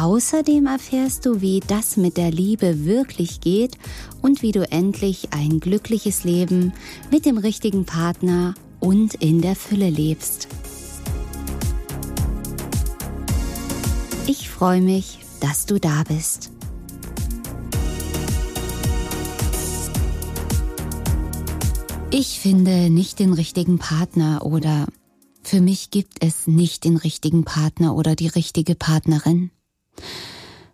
Außerdem erfährst du, wie das mit der Liebe wirklich geht und wie du endlich ein glückliches Leben mit dem richtigen Partner und in der Fülle lebst. Ich freue mich, dass du da bist. Ich finde nicht den richtigen Partner oder für mich gibt es nicht den richtigen Partner oder die richtige Partnerin.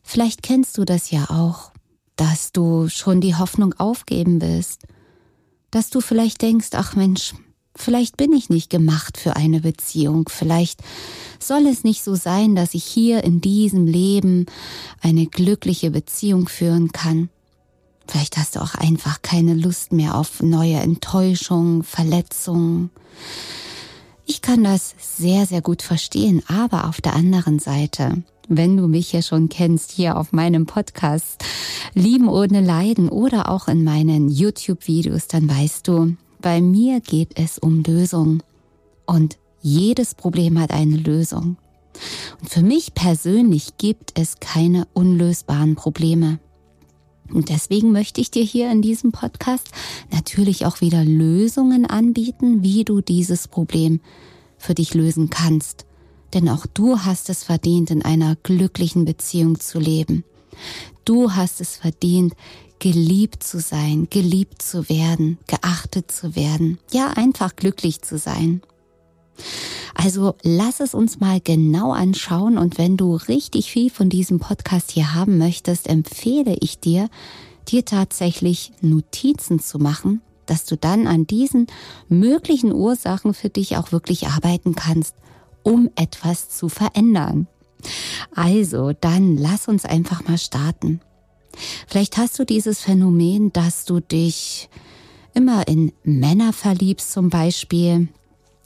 Vielleicht kennst du das ja auch, dass du schon die Hoffnung aufgeben willst, dass du vielleicht denkst, ach Mensch, vielleicht bin ich nicht gemacht für eine Beziehung, vielleicht soll es nicht so sein, dass ich hier in diesem Leben eine glückliche Beziehung führen kann. Vielleicht hast du auch einfach keine Lust mehr auf neue Enttäuschungen, Verletzungen. Ich kann das sehr, sehr gut verstehen, aber auf der anderen Seite wenn du mich ja schon kennst, hier auf meinem Podcast Lieben ohne Leiden oder auch in meinen YouTube-Videos, dann weißt du, bei mir geht es um Lösung. Und jedes Problem hat eine Lösung. Und für mich persönlich gibt es keine unlösbaren Probleme. Und deswegen möchte ich dir hier in diesem Podcast natürlich auch wieder Lösungen anbieten, wie du dieses Problem für dich lösen kannst denn auch du hast es verdient, in einer glücklichen Beziehung zu leben. Du hast es verdient, geliebt zu sein, geliebt zu werden, geachtet zu werden, ja einfach glücklich zu sein. Also lass es uns mal genau anschauen und wenn du richtig viel von diesem Podcast hier haben möchtest, empfehle ich dir, dir tatsächlich Notizen zu machen, dass du dann an diesen möglichen Ursachen für dich auch wirklich arbeiten kannst um etwas zu verändern. Also, dann lass uns einfach mal starten. Vielleicht hast du dieses Phänomen, dass du dich immer in Männer verliebst zum Beispiel,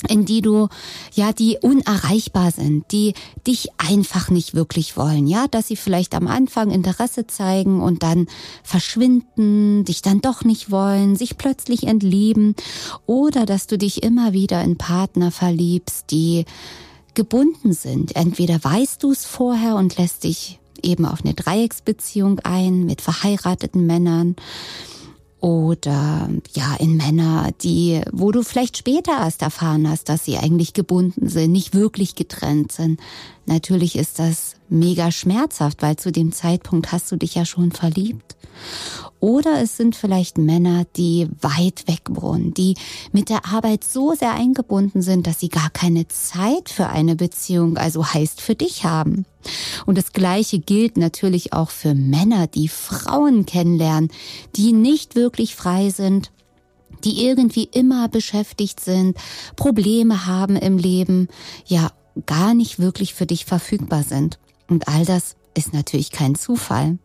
in die du, ja, die unerreichbar sind, die dich einfach nicht wirklich wollen, ja, dass sie vielleicht am Anfang Interesse zeigen und dann verschwinden, dich dann doch nicht wollen, sich plötzlich entlieben oder dass du dich immer wieder in Partner verliebst, die gebunden sind. Entweder weißt du es vorher und lässt dich eben auf eine Dreiecksbeziehung ein mit verheirateten Männern oder ja in Männer, die, wo du vielleicht später erst erfahren hast, dass sie eigentlich gebunden sind, nicht wirklich getrennt sind. Natürlich ist das mega schmerzhaft, weil zu dem Zeitpunkt hast du dich ja schon verliebt. Oder es sind vielleicht Männer, die weit weg wohnen, die mit der Arbeit so sehr eingebunden sind, dass sie gar keine Zeit für eine Beziehung, also heißt für dich haben. Und das Gleiche gilt natürlich auch für Männer, die Frauen kennenlernen, die nicht wirklich frei sind, die irgendwie immer beschäftigt sind, Probleme haben im Leben, ja gar nicht wirklich für dich verfügbar sind. Und all das ist natürlich kein Zufall.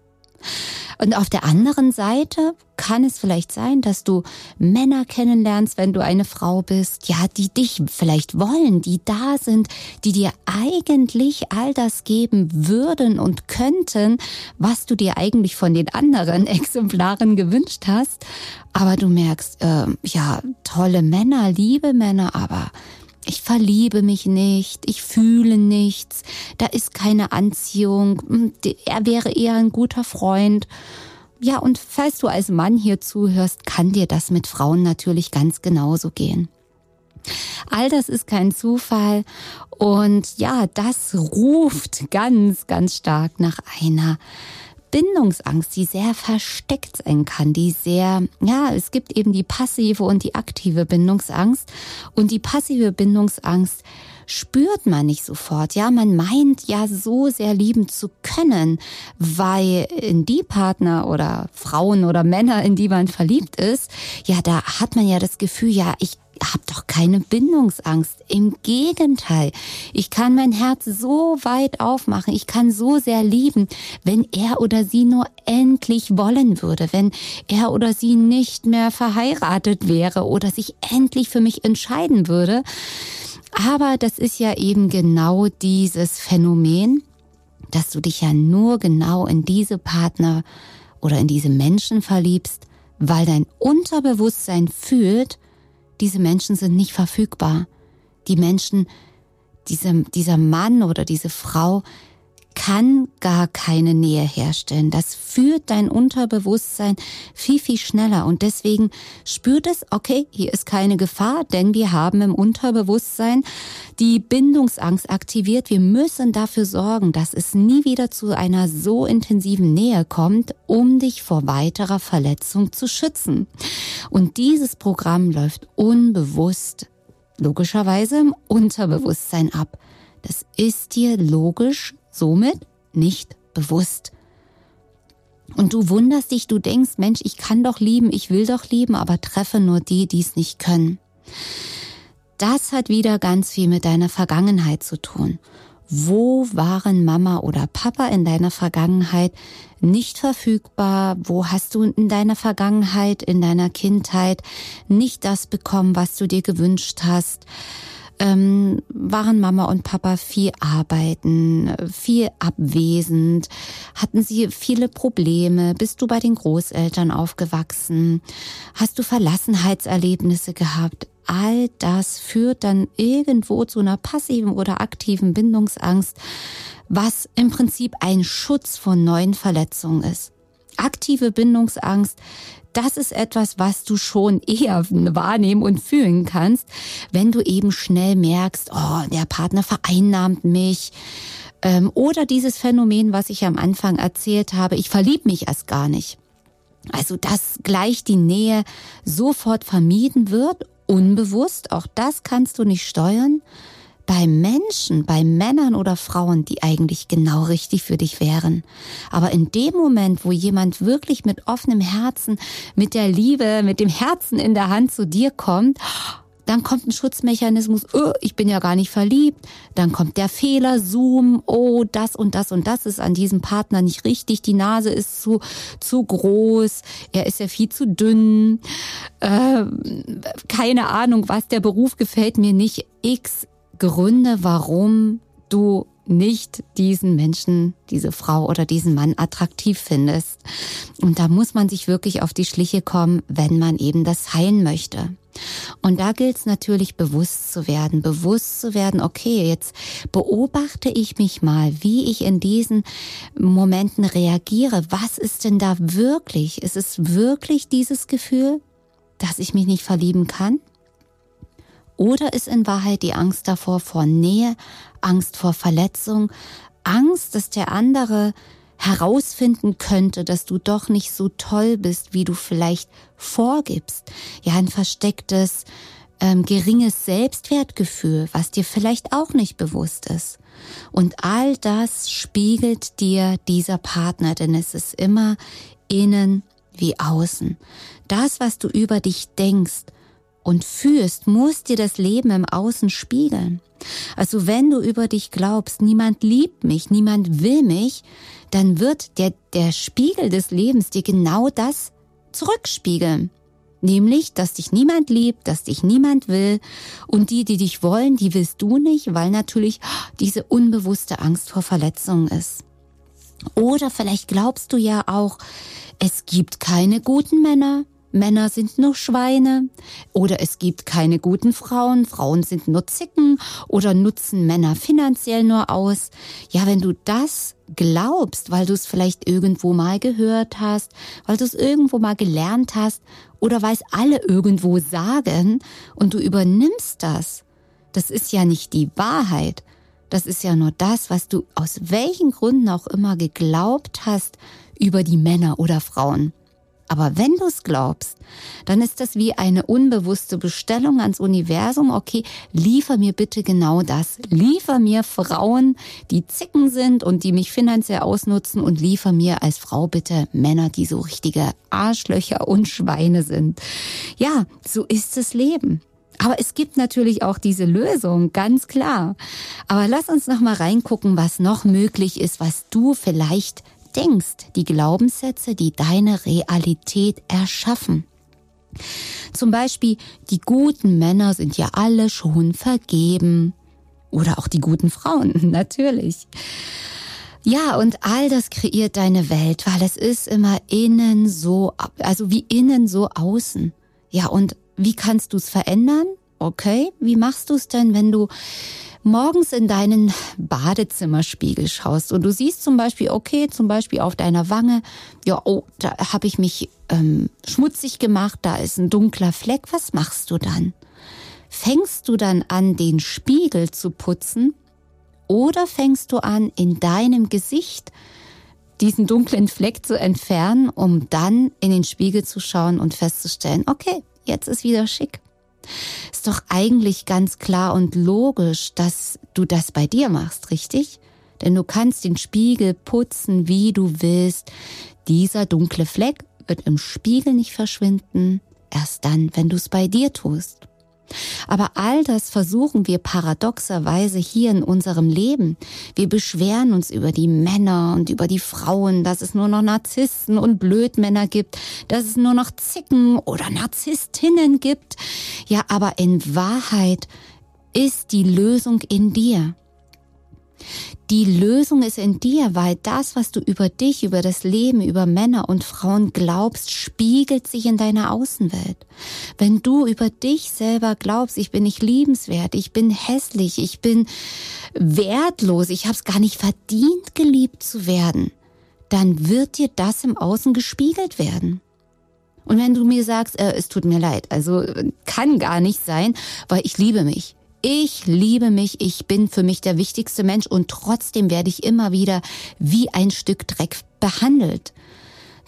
Und auf der anderen Seite kann es vielleicht sein, dass du Männer kennenlernst, wenn du eine Frau bist, ja, die dich vielleicht wollen, die da sind, die dir eigentlich all das geben würden und könnten, was du dir eigentlich von den anderen Exemplaren gewünscht hast. Aber du merkst, äh, ja, tolle Männer, liebe Männer, aber ich verliebe mich nicht, ich fühle nichts, da ist keine Anziehung, hm, er wäre eher ein guter Freund. Ja, und falls du als Mann hier zuhörst, kann dir das mit Frauen natürlich ganz genauso gehen. All das ist kein Zufall und ja, das ruft ganz, ganz stark nach einer Bindungsangst, die sehr versteckt sein kann, die sehr, ja, es gibt eben die passive und die aktive Bindungsangst. Und die passive Bindungsangst spürt man nicht sofort. Ja, man meint ja so sehr lieben zu können, weil in die Partner oder Frauen oder Männer, in die man verliebt ist, ja, da hat man ja das Gefühl, ja, ich habe doch keine Bindungsangst. Im Gegenteil, ich kann mein Herz so weit aufmachen, ich kann so sehr lieben, wenn er oder sie nur endlich wollen würde, wenn er oder sie nicht mehr verheiratet wäre oder sich endlich für mich entscheiden würde. Aber das ist ja eben genau dieses Phänomen, dass du dich ja nur genau in diese Partner oder in diese Menschen verliebst, weil dein Unterbewusstsein fühlt, diese Menschen sind nicht verfügbar. Die Menschen, diese, dieser Mann oder diese Frau kann gar keine Nähe herstellen. Das führt dein Unterbewusstsein viel, viel schneller. Und deswegen spürt es, okay, hier ist keine Gefahr, denn wir haben im Unterbewusstsein die Bindungsangst aktiviert. Wir müssen dafür sorgen, dass es nie wieder zu einer so intensiven Nähe kommt, um dich vor weiterer Verletzung zu schützen. Und dieses Programm läuft unbewusst, logischerweise im Unterbewusstsein ab. Das ist dir logisch somit nicht bewusst. Und du wunderst dich, du denkst, Mensch, ich kann doch lieben, ich will doch lieben, aber treffe nur die, die es nicht können. Das hat wieder ganz viel mit deiner Vergangenheit zu tun. Wo waren Mama oder Papa in deiner Vergangenheit nicht verfügbar? Wo hast du in deiner Vergangenheit, in deiner Kindheit nicht das bekommen, was du dir gewünscht hast? Ähm, waren Mama und Papa viel arbeiten, viel abwesend, hatten sie viele Probleme, bist du bei den Großeltern aufgewachsen, hast du Verlassenheitserlebnisse gehabt, all das führt dann irgendwo zu einer passiven oder aktiven Bindungsangst, was im Prinzip ein Schutz vor neuen Verletzungen ist. Aktive Bindungsangst das ist etwas, was du schon eher wahrnehmen und fühlen kannst, wenn du eben schnell merkst, oh, der Partner vereinnahmt mich. Ähm, oder dieses Phänomen, was ich am Anfang erzählt habe, ich verlieb mich erst gar nicht. Also, dass gleich die Nähe sofort vermieden wird, unbewusst, auch das kannst du nicht steuern bei Menschen, bei Männern oder Frauen, die eigentlich genau richtig für dich wären. Aber in dem Moment, wo jemand wirklich mit offenem Herzen, mit der Liebe, mit dem Herzen in der Hand zu dir kommt, dann kommt ein Schutzmechanismus, oh, ich bin ja gar nicht verliebt. Dann kommt der Fehler, Zoom, oh, das und das und das ist an diesem Partner nicht richtig. Die Nase ist zu, zu groß, er ist ja viel zu dünn. Äh, keine Ahnung, was, der Beruf gefällt mir nicht. X Gründe, warum du nicht diesen Menschen, diese Frau oder diesen Mann attraktiv findest. Und da muss man sich wirklich auf die Schliche kommen, wenn man eben das heilen möchte. Und da gilt es natürlich bewusst zu werden, bewusst zu werden, okay, jetzt beobachte ich mich mal, wie ich in diesen Momenten reagiere. Was ist denn da wirklich? Ist es wirklich dieses Gefühl, dass ich mich nicht verlieben kann? Oder ist in Wahrheit die Angst davor vor Nähe, Angst vor Verletzung, Angst, dass der andere herausfinden könnte, dass du doch nicht so toll bist, wie du vielleicht vorgibst. Ja, ein verstecktes, ähm, geringes Selbstwertgefühl, was dir vielleicht auch nicht bewusst ist. Und all das spiegelt dir dieser Partner, denn es ist immer innen wie außen. Das, was du über dich denkst, und fühlst, muss dir das Leben im Außen spiegeln. Also wenn du über dich glaubst, niemand liebt mich, niemand will mich, dann wird der, der Spiegel des Lebens dir genau das zurückspiegeln. Nämlich, dass dich niemand liebt, dass dich niemand will und die, die dich wollen, die willst du nicht, weil natürlich diese unbewusste Angst vor Verletzungen ist. Oder vielleicht glaubst du ja auch, es gibt keine guten Männer, Männer sind nur Schweine oder es gibt keine guten Frauen, Frauen sind nur Zicken oder nutzen Männer finanziell nur aus. Ja, wenn du das glaubst, weil du es vielleicht irgendwo mal gehört hast, weil du es irgendwo mal gelernt hast oder weil es alle irgendwo sagen und du übernimmst das, das ist ja nicht die Wahrheit. Das ist ja nur das, was du aus welchen Gründen auch immer geglaubt hast über die Männer oder Frauen. Aber wenn du es glaubst, dann ist das wie eine unbewusste Bestellung ans Universum. Okay, liefer mir bitte genau das. Liefer mir Frauen, die Zicken sind und die mich finanziell ausnutzen und liefer mir als Frau bitte Männer, die so richtige Arschlöcher und Schweine sind. Ja, so ist das Leben. Aber es gibt natürlich auch diese Lösung, ganz klar. Aber lass uns noch mal reingucken, was noch möglich ist, was du vielleicht denkst, die Glaubenssätze, die deine Realität erschaffen. Zum Beispiel, die guten Männer sind ja alle schon vergeben. Oder auch die guten Frauen, natürlich. Ja, und all das kreiert deine Welt, weil es ist immer innen so, also wie innen so außen. Ja, und wie kannst du es verändern? Okay, wie machst du es denn, wenn du morgens in deinen Badezimmerspiegel schaust und du siehst zum Beispiel, okay, zum Beispiel auf deiner Wange, ja, oh, da habe ich mich ähm, schmutzig gemacht, da ist ein dunkler Fleck, was machst du dann? Fängst du dann an, den Spiegel zu putzen oder fängst du an, in deinem Gesicht diesen dunklen Fleck zu entfernen, um dann in den Spiegel zu schauen und festzustellen, okay, jetzt ist wieder schick. Ist doch eigentlich ganz klar und logisch, dass du das bei dir machst, richtig? Denn du kannst den Spiegel putzen, wie du willst. Dieser dunkle Fleck wird im Spiegel nicht verschwinden, erst dann, wenn du es bei dir tust. Aber all das versuchen wir paradoxerweise hier in unserem Leben. Wir beschweren uns über die Männer und über die Frauen, dass es nur noch Narzissten und Blödmänner gibt, dass es nur noch Zicken oder Narzisstinnen gibt. Ja, aber in Wahrheit ist die Lösung in dir. Die Lösung ist in dir, weil das, was du über dich, über das Leben, über Männer und Frauen glaubst, spiegelt sich in deiner Außenwelt. Wenn du über dich selber glaubst, ich bin nicht liebenswert, ich bin hässlich, ich bin wertlos, ich habe es gar nicht verdient, geliebt zu werden, dann wird dir das im Außen gespiegelt werden. Und wenn du mir sagst, äh, es tut mir leid, also kann gar nicht sein, weil ich liebe mich. Ich liebe mich, ich bin für mich der wichtigste Mensch und trotzdem werde ich immer wieder wie ein Stück Dreck behandelt.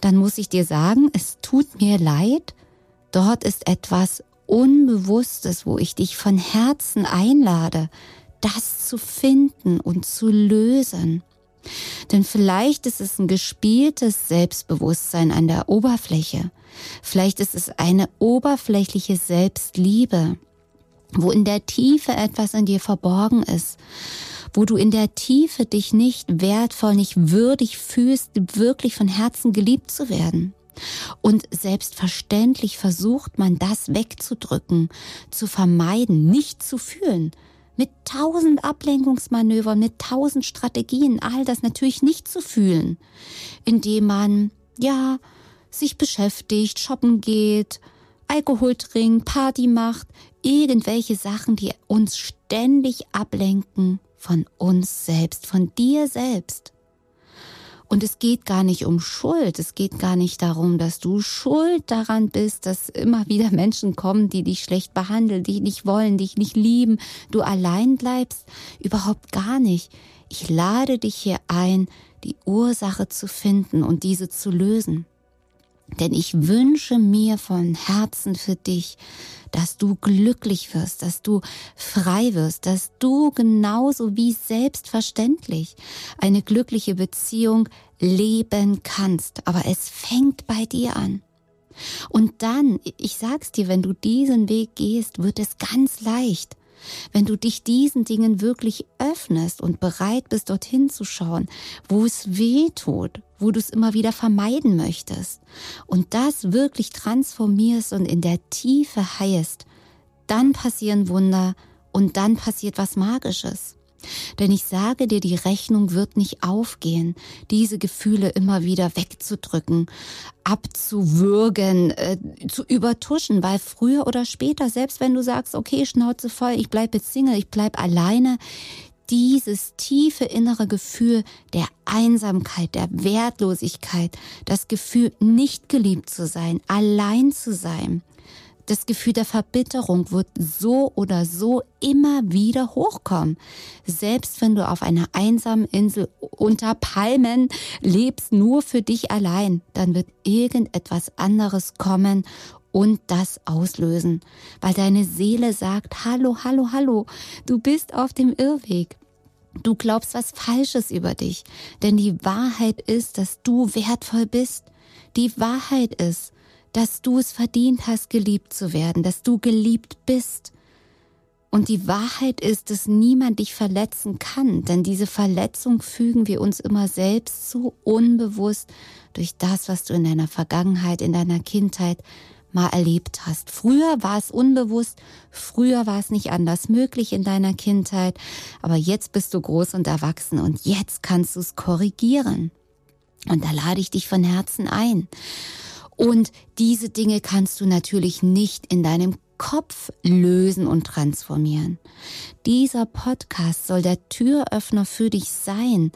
Dann muss ich dir sagen, es tut mir leid, dort ist etwas Unbewusstes, wo ich dich von Herzen einlade, das zu finden und zu lösen. Denn vielleicht ist es ein gespieltes Selbstbewusstsein an der Oberfläche. Vielleicht ist es eine oberflächliche Selbstliebe wo in der Tiefe etwas in dir verborgen ist, wo du in der Tiefe dich nicht wertvoll, nicht würdig fühlst, wirklich von Herzen geliebt zu werden. Und selbstverständlich versucht man das wegzudrücken, zu vermeiden, nicht zu fühlen. Mit tausend Ablenkungsmanövern, mit tausend Strategien, all das natürlich nicht zu fühlen, indem man, ja, sich beschäftigt, shoppen geht, Alkohol trinkt, Party macht, irgendwelche Sachen, die uns ständig ablenken von uns selbst, von dir selbst. Und es geht gar nicht um Schuld. Es geht gar nicht darum, dass du schuld daran bist, dass immer wieder Menschen kommen, die dich schlecht behandeln, dich nicht wollen, dich nicht lieben, du allein bleibst. Überhaupt gar nicht. Ich lade dich hier ein, die Ursache zu finden und diese zu lösen. Denn ich wünsche mir von Herzen für dich, dass du glücklich wirst, dass du frei wirst, dass du genauso wie selbstverständlich eine glückliche Beziehung leben kannst. Aber es fängt bei dir an. Und dann, ich sag's dir, wenn du diesen Weg gehst, wird es ganz leicht. Wenn du dich diesen Dingen wirklich öffnest und bereit bist, dorthin zu schauen, wo es weh tut, wo du es immer wieder vermeiden möchtest und das wirklich transformierst und in der Tiefe heilst, dann passieren Wunder und dann passiert was Magisches. Denn ich sage dir, die Rechnung wird nicht aufgehen, diese Gefühle immer wieder wegzudrücken, abzuwürgen, äh, zu übertuschen, weil früher oder später, selbst wenn du sagst, okay, Schnauze voll, ich bleib jetzt Single, ich bleib alleine, dieses tiefe innere Gefühl der Einsamkeit, der Wertlosigkeit, das Gefühl, nicht geliebt zu sein, allein zu sein, Das Gefühl der Verbitterung wird so oder so immer wieder hochkommen. Selbst wenn du auf einer einsamen Insel unter Palmen lebst, nur für dich allein, dann wird irgendetwas anderes kommen und das auslösen, weil deine Seele sagt, hallo, hallo, hallo, du bist auf dem Irrweg. Du glaubst was Falsches über dich, denn die Wahrheit ist, dass du wertvoll bist. Die Wahrheit ist, dass du es verdient hast, geliebt zu werden, dass du geliebt bist. Und die Wahrheit ist, dass niemand dich verletzen kann, denn diese Verletzung fügen wir uns immer selbst zu, unbewusst durch das, was du in deiner Vergangenheit, in deiner Kindheit mal erlebt hast. Früher war es unbewusst, früher war es nicht anders möglich in deiner Kindheit, aber jetzt bist du groß und erwachsen und jetzt kannst du es korrigieren. Und da lade ich dich von Herzen ein. Und diese Dinge kannst du natürlich nicht in deinem Kopf lösen und transformieren. Dieser Podcast soll der Türöffner für dich sein,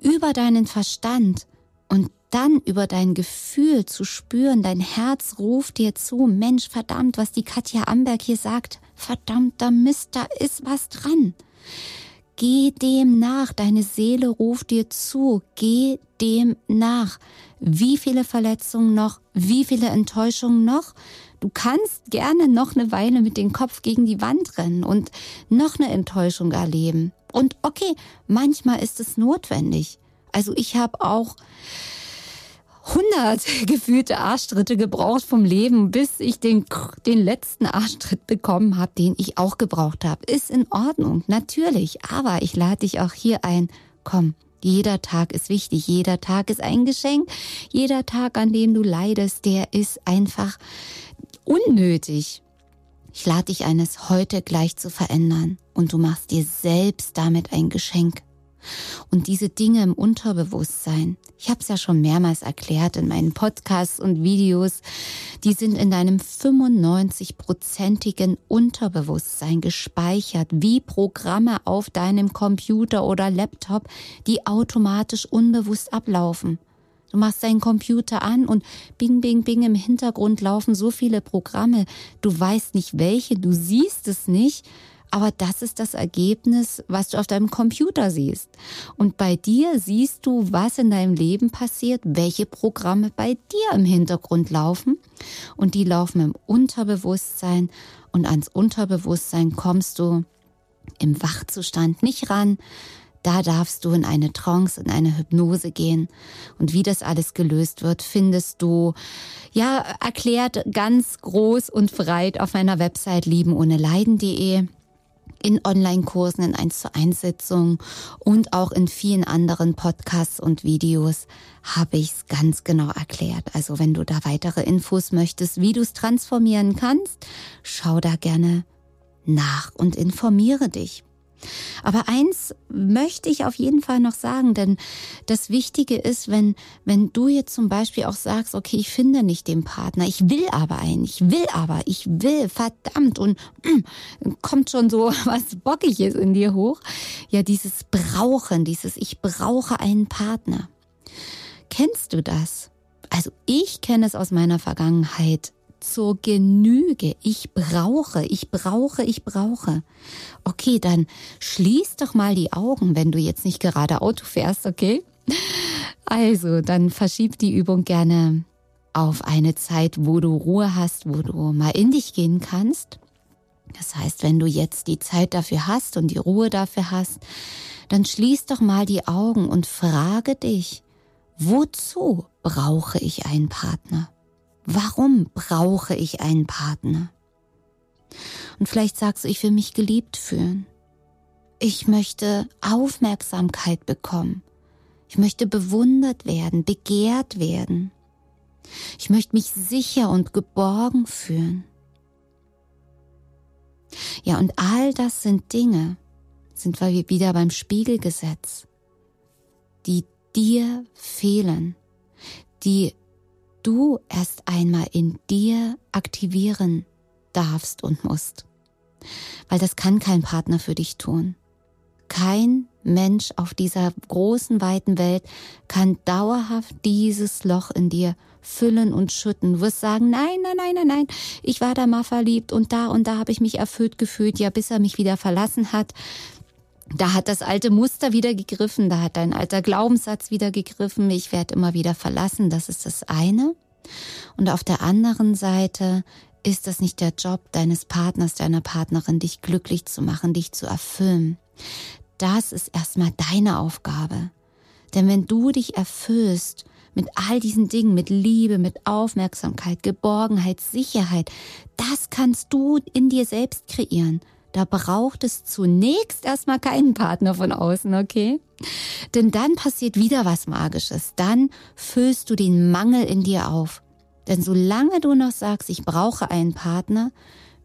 über deinen Verstand und dann über dein Gefühl zu spüren, dein Herz ruft dir zu, Mensch, verdammt, was die Katja Amberg hier sagt, verdammter Mist, da ist was dran. Geh dem nach, deine Seele ruft dir zu, geh dem nach. Wie viele Verletzungen noch, wie viele Enttäuschungen noch? Du kannst gerne noch eine Weile mit dem Kopf gegen die Wand rennen und noch eine Enttäuschung erleben. Und okay, manchmal ist es notwendig. Also ich habe auch 100 gefühlte Arschtritte gebraucht vom Leben, bis ich den, den letzten Arschtritt bekommen habe, den ich auch gebraucht habe. Ist in Ordnung, natürlich. Aber ich lade dich auch hier ein. Komm, jeder Tag ist wichtig. Jeder Tag ist ein Geschenk. Jeder Tag, an dem du leidest, der ist einfach unnötig. Ich lade dich eines heute gleich zu verändern und du machst dir selbst damit ein Geschenk. Und diese Dinge im Unterbewusstsein, ich habe es ja schon mehrmals erklärt in meinen Podcasts und Videos, die sind in deinem 95-prozentigen Unterbewusstsein gespeichert, wie Programme auf deinem Computer oder Laptop, die automatisch unbewusst ablaufen. Du machst deinen Computer an und bing, bing, bing, im Hintergrund laufen so viele Programme. Du weißt nicht welche, du siehst es nicht, aber das ist das Ergebnis, was du auf deinem Computer siehst. Und bei dir siehst du, was in deinem Leben passiert, welche Programme bei dir im Hintergrund laufen. Und die laufen im Unterbewusstsein. Und ans Unterbewusstsein kommst du im Wachzustand nicht ran. Da darfst du in eine Trance, in eine Hypnose gehen. Und wie das alles gelöst wird, findest du, ja, erklärt ganz groß und breit auf meiner Website liebenohneleiden.de in Online-Kursen, in 1 zu 1 Sitzungen und auch in vielen anderen Podcasts und Videos habe ich es ganz genau erklärt. Also wenn du da weitere Infos möchtest, wie du es transformieren kannst, schau da gerne nach und informiere dich. Aber eins möchte ich auf jeden Fall noch sagen, denn das Wichtige ist, wenn, wenn du jetzt zum Beispiel auch sagst, okay, ich finde nicht den Partner, ich will aber einen, ich will aber, ich will, verdammt, und mm, kommt schon so was Bockiges in dir hoch. Ja, dieses Brauchen, dieses Ich brauche einen Partner. Kennst du das? Also ich kenne es aus meiner Vergangenheit zur Genüge. Ich brauche, ich brauche, ich brauche. Okay, dann schließ doch mal die Augen, wenn du jetzt nicht gerade Auto fährst, okay? Also, dann verschieb die Übung gerne auf eine Zeit, wo du Ruhe hast, wo du mal in dich gehen kannst. Das heißt, wenn du jetzt die Zeit dafür hast und die Ruhe dafür hast, dann schließ doch mal die Augen und frage dich, wozu brauche ich einen Partner? Warum brauche ich einen Partner? Und vielleicht sagst du, ich will mich geliebt fühlen. Ich möchte Aufmerksamkeit bekommen. Ich möchte bewundert werden, begehrt werden. Ich möchte mich sicher und geborgen fühlen. Ja, und all das sind Dinge, sind wir wieder beim Spiegelgesetz, die dir fehlen, die du erst einmal in dir aktivieren darfst und musst. Weil das kann kein Partner für dich tun. kein Mensch auf dieser großen, weiten Welt kann dauerhaft dieses Loch in dir füllen und schütten. Du wirst sagen, nein, nein, nein, nein, nein, ich war da mal verliebt und da und da habe ich mich erfüllt gefühlt, ja, bis er mich wieder verlassen hat. Da hat das alte Muster wieder gegriffen, da hat dein alter Glaubenssatz wieder gegriffen, ich werde immer wieder verlassen, das ist das eine. Und auf der anderen Seite ist das nicht der Job deines Partners, deiner Partnerin, dich glücklich zu machen, dich zu erfüllen. Das ist erstmal deine Aufgabe. Denn wenn du dich erfüllst mit all diesen Dingen, mit Liebe, mit Aufmerksamkeit, Geborgenheit, Sicherheit, das kannst du in dir selbst kreieren. Da braucht es zunächst erstmal keinen Partner von außen, okay? Denn dann passiert wieder was Magisches. Dann füllst du den Mangel in dir auf. Denn solange du noch sagst, ich brauche einen Partner,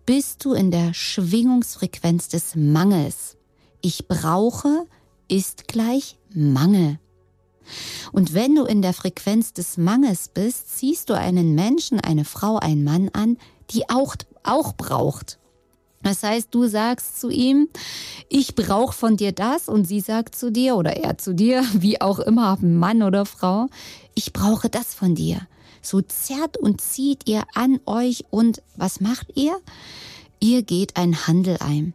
bist du in der Schwingungsfrequenz des Mangels. Ich brauche ist gleich Mangel. Und wenn du in der Frequenz des Mangels bist, ziehst du einen Menschen, eine Frau, einen Mann an, die auch, auch braucht. Das heißt, du sagst zu ihm, ich brauche von dir das und sie sagt zu dir oder er zu dir, wie auch immer, Mann oder Frau, ich brauche das von dir. So zerrt und zieht ihr an euch und was macht ihr? Ihr geht ein Handel ein.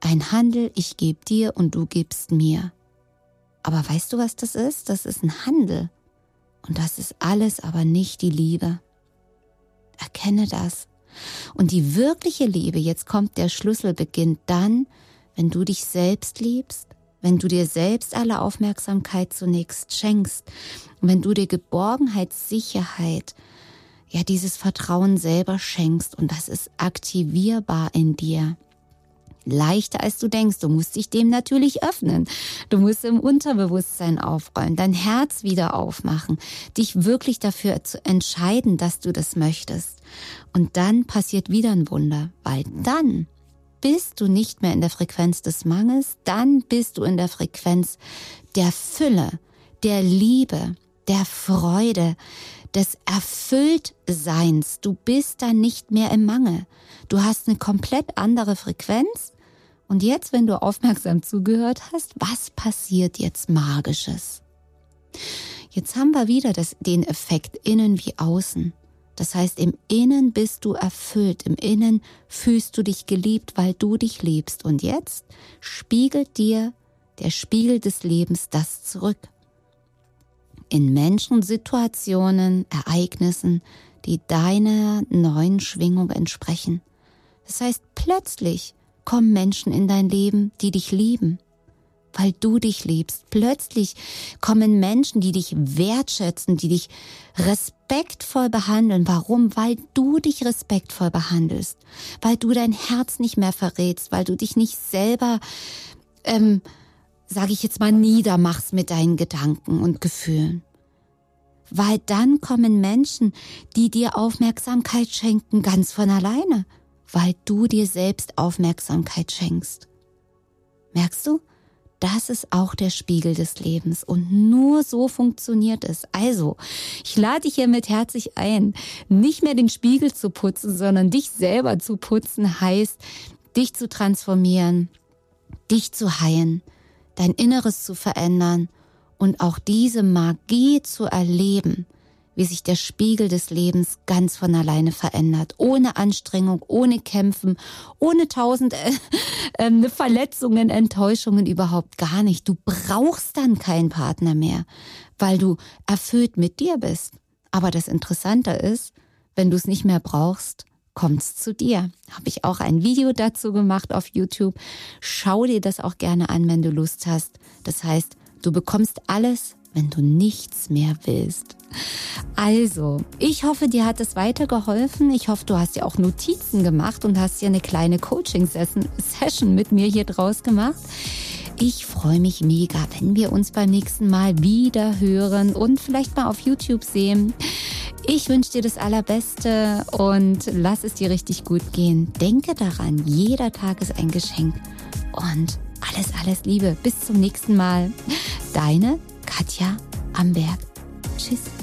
Ein Handel, ich gebe dir und du gibst mir. Aber weißt du, was das ist? Das ist ein Handel. Und das ist alles aber nicht die Liebe. Erkenne das. Und die wirkliche Liebe, jetzt kommt der Schlüssel, beginnt dann, wenn du dich selbst liebst, wenn du dir selbst alle Aufmerksamkeit zunächst schenkst, wenn du dir Geborgenheit, Sicherheit, ja dieses Vertrauen selber schenkst und das ist aktivierbar in dir. Leichter als du denkst. Du musst dich dem natürlich öffnen. Du musst im Unterbewusstsein aufräumen, dein Herz wieder aufmachen, dich wirklich dafür zu entscheiden, dass du das möchtest. Und dann passiert wieder ein Wunder, weil dann bist du nicht mehr in der Frequenz des Mangels, dann bist du in der Frequenz der Fülle, der Liebe, der Freude, des Erfülltseins. Du bist dann nicht mehr im Mangel. Du hast eine komplett andere Frequenz. Und jetzt, wenn du aufmerksam zugehört hast, was passiert jetzt Magisches? Jetzt haben wir wieder das, den Effekt innen wie außen. Das heißt, im Innen bist du erfüllt, im Innen fühlst du dich geliebt, weil du dich liebst. Und jetzt spiegelt dir der Spiegel des Lebens das zurück. In Menschen, Situationen, Ereignissen, die deiner neuen Schwingung entsprechen. Das heißt, plötzlich kommen Menschen in dein Leben, die dich lieben, weil du dich liebst. Plötzlich kommen Menschen, die dich wertschätzen, die dich respektvoll behandeln. Warum? Weil du dich respektvoll behandelst, weil du dein Herz nicht mehr verrätst, weil du dich nicht selber, ähm, sage ich jetzt mal, niedermachst mit deinen Gedanken und Gefühlen. Weil dann kommen Menschen, die dir Aufmerksamkeit schenken, ganz von alleine weil du dir selbst Aufmerksamkeit schenkst. Merkst du? Das ist auch der Spiegel des Lebens und nur so funktioniert es. Also, ich lade dich hiermit herzlich ein, nicht mehr den Spiegel zu putzen, sondern dich selber zu putzen heißt, dich zu transformieren, dich zu heilen, dein Inneres zu verändern und auch diese Magie zu erleben, wie sich der Spiegel des Lebens ganz von alleine verändert. Ohne Anstrengung, ohne Kämpfen, ohne tausend äh, äh, Verletzungen, Enttäuschungen, überhaupt gar nicht. Du brauchst dann keinen Partner mehr, weil du erfüllt mit dir bist. Aber das Interessante ist, wenn du es nicht mehr brauchst, kommt's zu dir. Habe ich auch ein Video dazu gemacht auf YouTube. Schau dir das auch gerne an, wenn du Lust hast. Das heißt, du bekommst alles, wenn du nichts mehr willst. Also, ich hoffe, dir hat es weitergeholfen. Ich hoffe, du hast dir auch Notizen gemacht und hast dir eine kleine Coaching-Session mit mir hier draus gemacht. Ich freue mich mega, wenn wir uns beim nächsten Mal wieder hören und vielleicht mal auf YouTube sehen. Ich wünsche dir das Allerbeste und lass es dir richtig gut gehen. Denke daran, jeder Tag ist ein Geschenk. Und alles, alles Liebe. Bis zum nächsten Mal. Deine Katja Amberg. Tschüss.